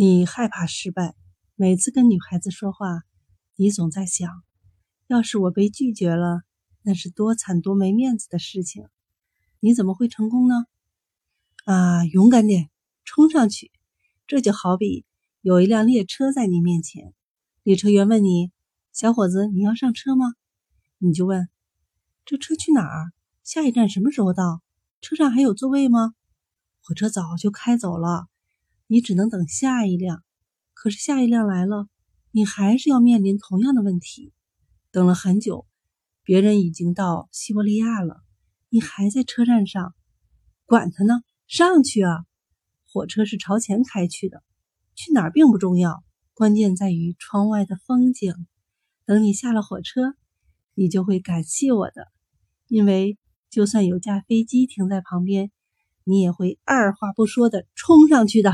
你害怕失败，每次跟女孩子说话，你总在想，要是我被拒绝了，那是多惨多没面子的事情。你怎么会成功呢？啊，勇敢点，冲上去！这就好比有一辆列车在你面前，列车员问你：“小伙子，你要上车吗？”你就问：“这车去哪儿？下一站什么时候到？车上还有座位吗？”火车早就开走了，你只能等下一辆。可是下一辆来了，你还是要面临同样的问题。等了很久，别人已经到西伯利亚了，你还在车站上。管他呢，上去啊！火车是朝前开去的，去哪儿并不重要，关键在于窗外的风景。等你下了火车，你就会感谢我的，因为就算有架飞机停在旁边。你也会二话不说的冲上去的。